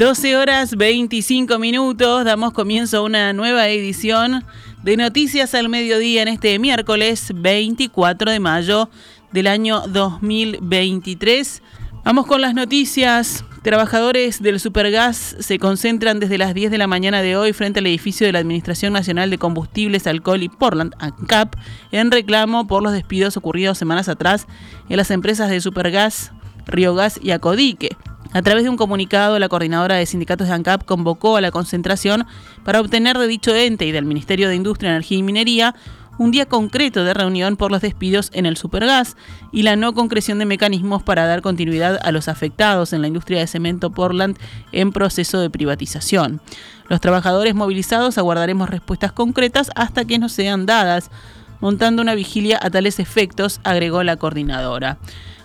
12 horas 25 minutos, damos comienzo a una nueva edición de Noticias al Mediodía en este miércoles 24 de mayo del año 2023. Vamos con las noticias. Trabajadores del Supergas se concentran desde las 10 de la mañana de hoy frente al edificio de la Administración Nacional de Combustibles, Alcohol y Portland, ANCAP, en reclamo por los despidos ocurridos semanas atrás en las empresas de Supergas, Río Gas y Acodique. A través de un comunicado, la coordinadora de sindicatos de ANCAP convocó a la concentración para obtener de dicho ente y del Ministerio de Industria, Energía y Minería un día concreto de reunión por los despidos en el Supergas y la no concreción de mecanismos para dar continuidad a los afectados en la industria de cemento Portland en proceso de privatización. Los trabajadores movilizados aguardaremos respuestas concretas hasta que nos sean dadas, montando una vigilia a tales efectos, agregó la coordinadora.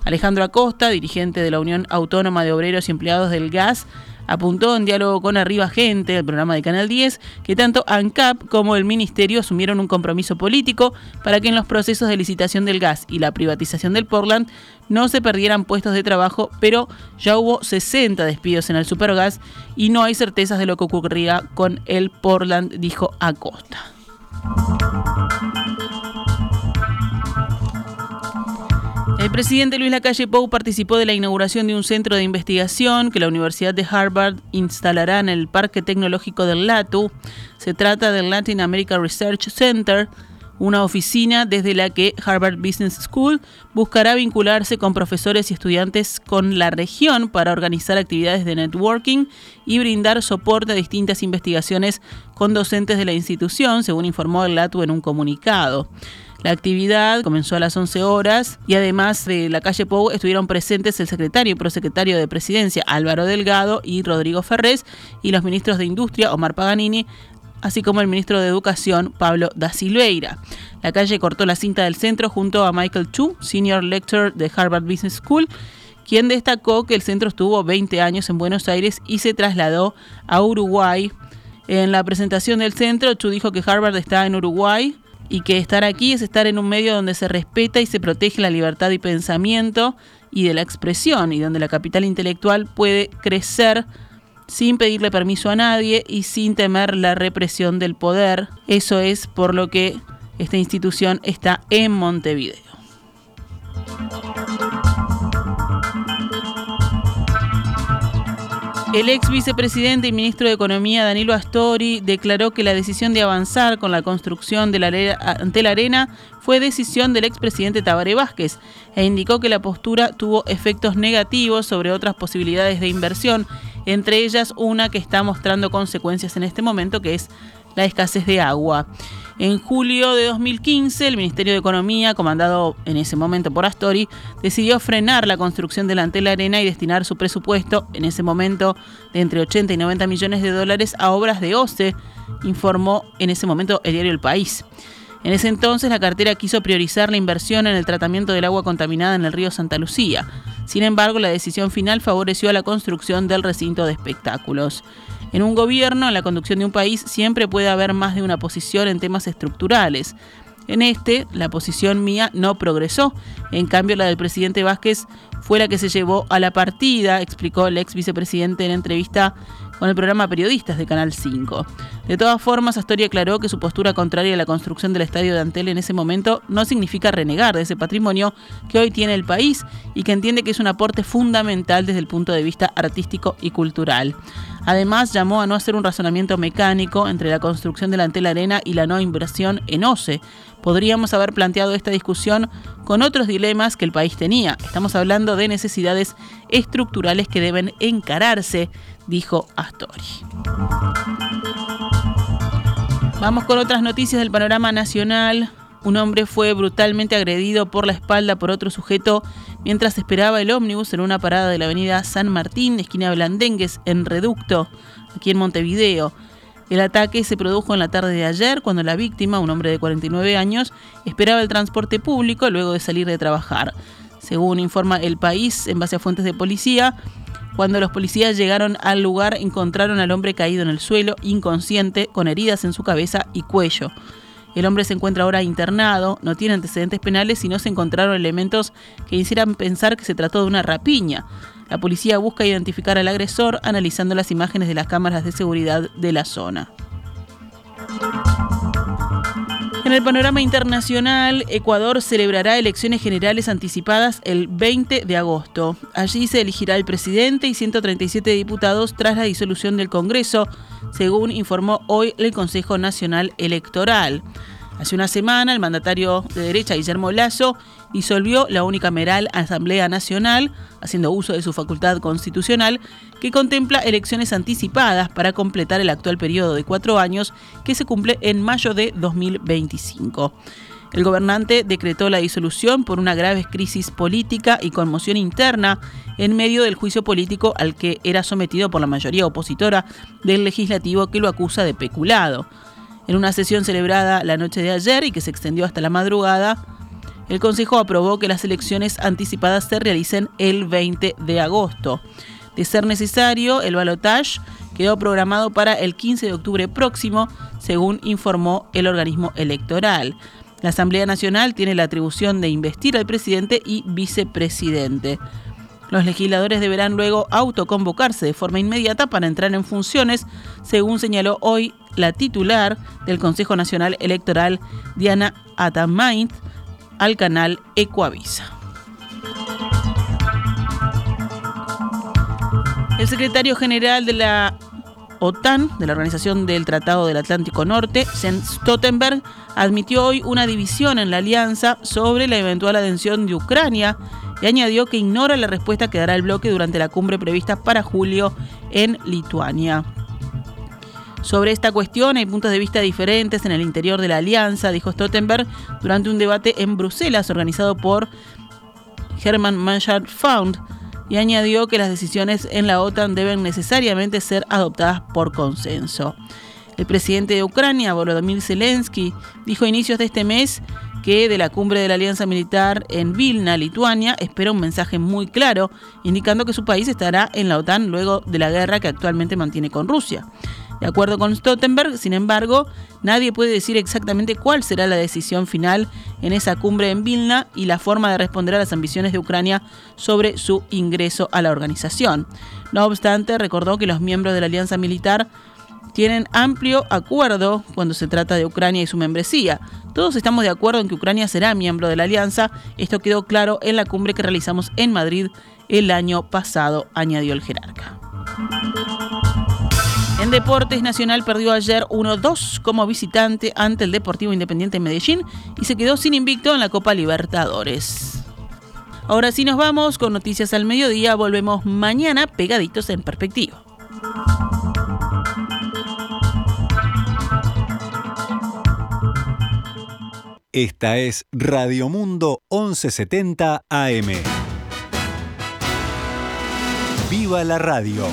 Alejandro Acosta, dirigente de la Unión Autónoma de Obreros y Empleados del Gas, apuntó en diálogo con Arriba Gente, el programa de Canal 10, que tanto ANCAP como el Ministerio asumieron un compromiso político para que en los procesos de licitación del gas y la privatización del Portland no se perdieran puestos de trabajo, pero ya hubo 60 despidos en el Supergas y no hay certezas de lo que ocurriría con el Portland, dijo Acosta. El presidente Luis Lacalle Pou participó de la inauguración de un centro de investigación que la Universidad de Harvard instalará en el Parque Tecnológico del LATU. Se trata del Latin America Research Center, una oficina desde la que Harvard Business School buscará vincularse con profesores y estudiantes con la región para organizar actividades de networking y brindar soporte a distintas investigaciones con docentes de la institución, según informó el LATU en un comunicado. La actividad comenzó a las 11 horas y además de la calle Pou estuvieron presentes el secretario y prosecretario de Presidencia Álvaro Delgado y Rodrigo Ferrés y los ministros de Industria Omar Paganini, así como el ministro de Educación Pablo da Silveira. La calle cortó la cinta del centro junto a Michael Chu, Senior Lecturer de Harvard Business School, quien destacó que el centro estuvo 20 años en Buenos Aires y se trasladó a Uruguay. En la presentación del centro, Chu dijo que Harvard está en Uruguay y que estar aquí es estar en un medio donde se respeta y se protege la libertad de pensamiento y de la expresión y donde la capital intelectual puede crecer sin pedirle permiso a nadie y sin temer la represión del poder. Eso es por lo que esta institución está en Montevideo. El ex vicepresidente y ministro de Economía Danilo Astori declaró que la decisión de avanzar con la construcción de la ante la arena fue decisión del expresidente Tabaré Vázquez e indicó que la postura tuvo efectos negativos sobre otras posibilidades de inversión, entre ellas una que está mostrando consecuencias en este momento, que es la escasez de agua. En julio de 2015, el Ministerio de Economía, comandado en ese momento por Astori, decidió frenar la construcción de la Antela Arena y destinar su presupuesto, en ese momento de entre 80 y 90 millones de dólares, a obras de OCE, informó en ese momento el diario El País. En ese entonces la cartera quiso priorizar la inversión en el tratamiento del agua contaminada en el río Santa Lucía. Sin embargo, la decisión final favoreció a la construcción del recinto de espectáculos. En un gobierno, en la conducción de un país, siempre puede haber más de una posición en temas estructurales. En este, la posición mía no progresó. En cambio, la del presidente Vázquez fue la que se llevó a la partida, explicó el ex vicepresidente en entrevista con el programa Periodistas de Canal 5. De todas formas, Astoria aclaró que su postura contraria a la construcción del estadio de Antel en ese momento no significa renegar de ese patrimonio que hoy tiene el país y que entiende que es un aporte fundamental desde el punto de vista artístico y cultural. Además, llamó a no hacer un razonamiento mecánico entre la construcción del Antel Arena y la no inversión en OCE. Podríamos haber planteado esta discusión con otros dilemas que el país tenía. Estamos hablando de necesidades estructurales que deben encararse dijo Astori. Vamos con otras noticias del panorama nacional. Un hombre fue brutalmente agredido por la espalda por otro sujeto mientras esperaba el ómnibus en una parada de la avenida San Martín, esquina Blandengues, en Reducto, aquí en Montevideo. El ataque se produjo en la tarde de ayer cuando la víctima, un hombre de 49 años, esperaba el transporte público luego de salir de trabajar. Según informa El País, en base a fuentes de policía, cuando los policías llegaron al lugar encontraron al hombre caído en el suelo, inconsciente, con heridas en su cabeza y cuello. El hombre se encuentra ahora internado, no tiene antecedentes penales y no se encontraron elementos que hicieran pensar que se trató de una rapiña. La policía busca identificar al agresor analizando las imágenes de las cámaras de seguridad de la zona. El panorama internacional, Ecuador celebrará elecciones generales anticipadas el 20 de agosto. Allí se elegirá el presidente y 137 diputados tras la disolución del Congreso, según informó hoy el Consejo Nacional Electoral. Hace una semana, el mandatario de derecha, Guillermo Lazo, disolvió la unicameral Asamblea Nacional, haciendo uso de su facultad constitucional, que contempla elecciones anticipadas para completar el actual periodo de cuatro años que se cumple en mayo de 2025. El gobernante decretó la disolución por una grave crisis política y conmoción interna en medio del juicio político al que era sometido por la mayoría opositora del legislativo que lo acusa de peculado. En una sesión celebrada la noche de ayer y que se extendió hasta la madrugada, el Consejo aprobó que las elecciones anticipadas se realicen el 20 de agosto. De ser necesario, el balotage quedó programado para el 15 de octubre próximo, según informó el organismo electoral. La Asamblea Nacional tiene la atribución de investir al presidente y vicepresidente. Los legisladores deberán luego autoconvocarse de forma inmediata para entrar en funciones, según señaló hoy la titular del Consejo Nacional Electoral, Diana Atamaint, al canal Ecoavisa. El secretario general de la OTAN, de la Organización del Tratado del Atlántico Norte, Jens Stoltenberg, admitió hoy una división en la alianza sobre la eventual adhesión de Ucrania y añadió que ignora la respuesta que dará el bloque durante la cumbre prevista para julio en Lituania. Sobre esta cuestión hay puntos de vista diferentes en el interior de la alianza, dijo Stoltenberg durante un debate en Bruselas organizado por Hermann Marshall Fund y añadió que las decisiones en la OTAN deben necesariamente ser adoptadas por consenso. El presidente de Ucrania, Volodymyr Zelensky, dijo a inicios de este mes que de la cumbre de la Alianza Militar en Vilna, Lituania, espera un mensaje muy claro, indicando que su país estará en la OTAN luego de la guerra que actualmente mantiene con Rusia. De acuerdo con Stoltenberg, sin embargo, nadie puede decir exactamente cuál será la decisión final en esa cumbre en Vilna y la forma de responder a las ambiciones de Ucrania sobre su ingreso a la organización. No obstante, recordó que los miembros de la alianza militar tienen amplio acuerdo cuando se trata de Ucrania y su membresía. Todos estamos de acuerdo en que Ucrania será miembro de la alianza. Esto quedó claro en la cumbre que realizamos en Madrid el año pasado, añadió el jerarca. En Deportes Nacional perdió ayer 1-2 como visitante ante el Deportivo Independiente Medellín y se quedó sin invicto en la Copa Libertadores. Ahora sí nos vamos con noticias al mediodía, volvemos mañana pegaditos en perspectiva. Esta es Radio Mundo 1170 AM. ¡Viva la radio!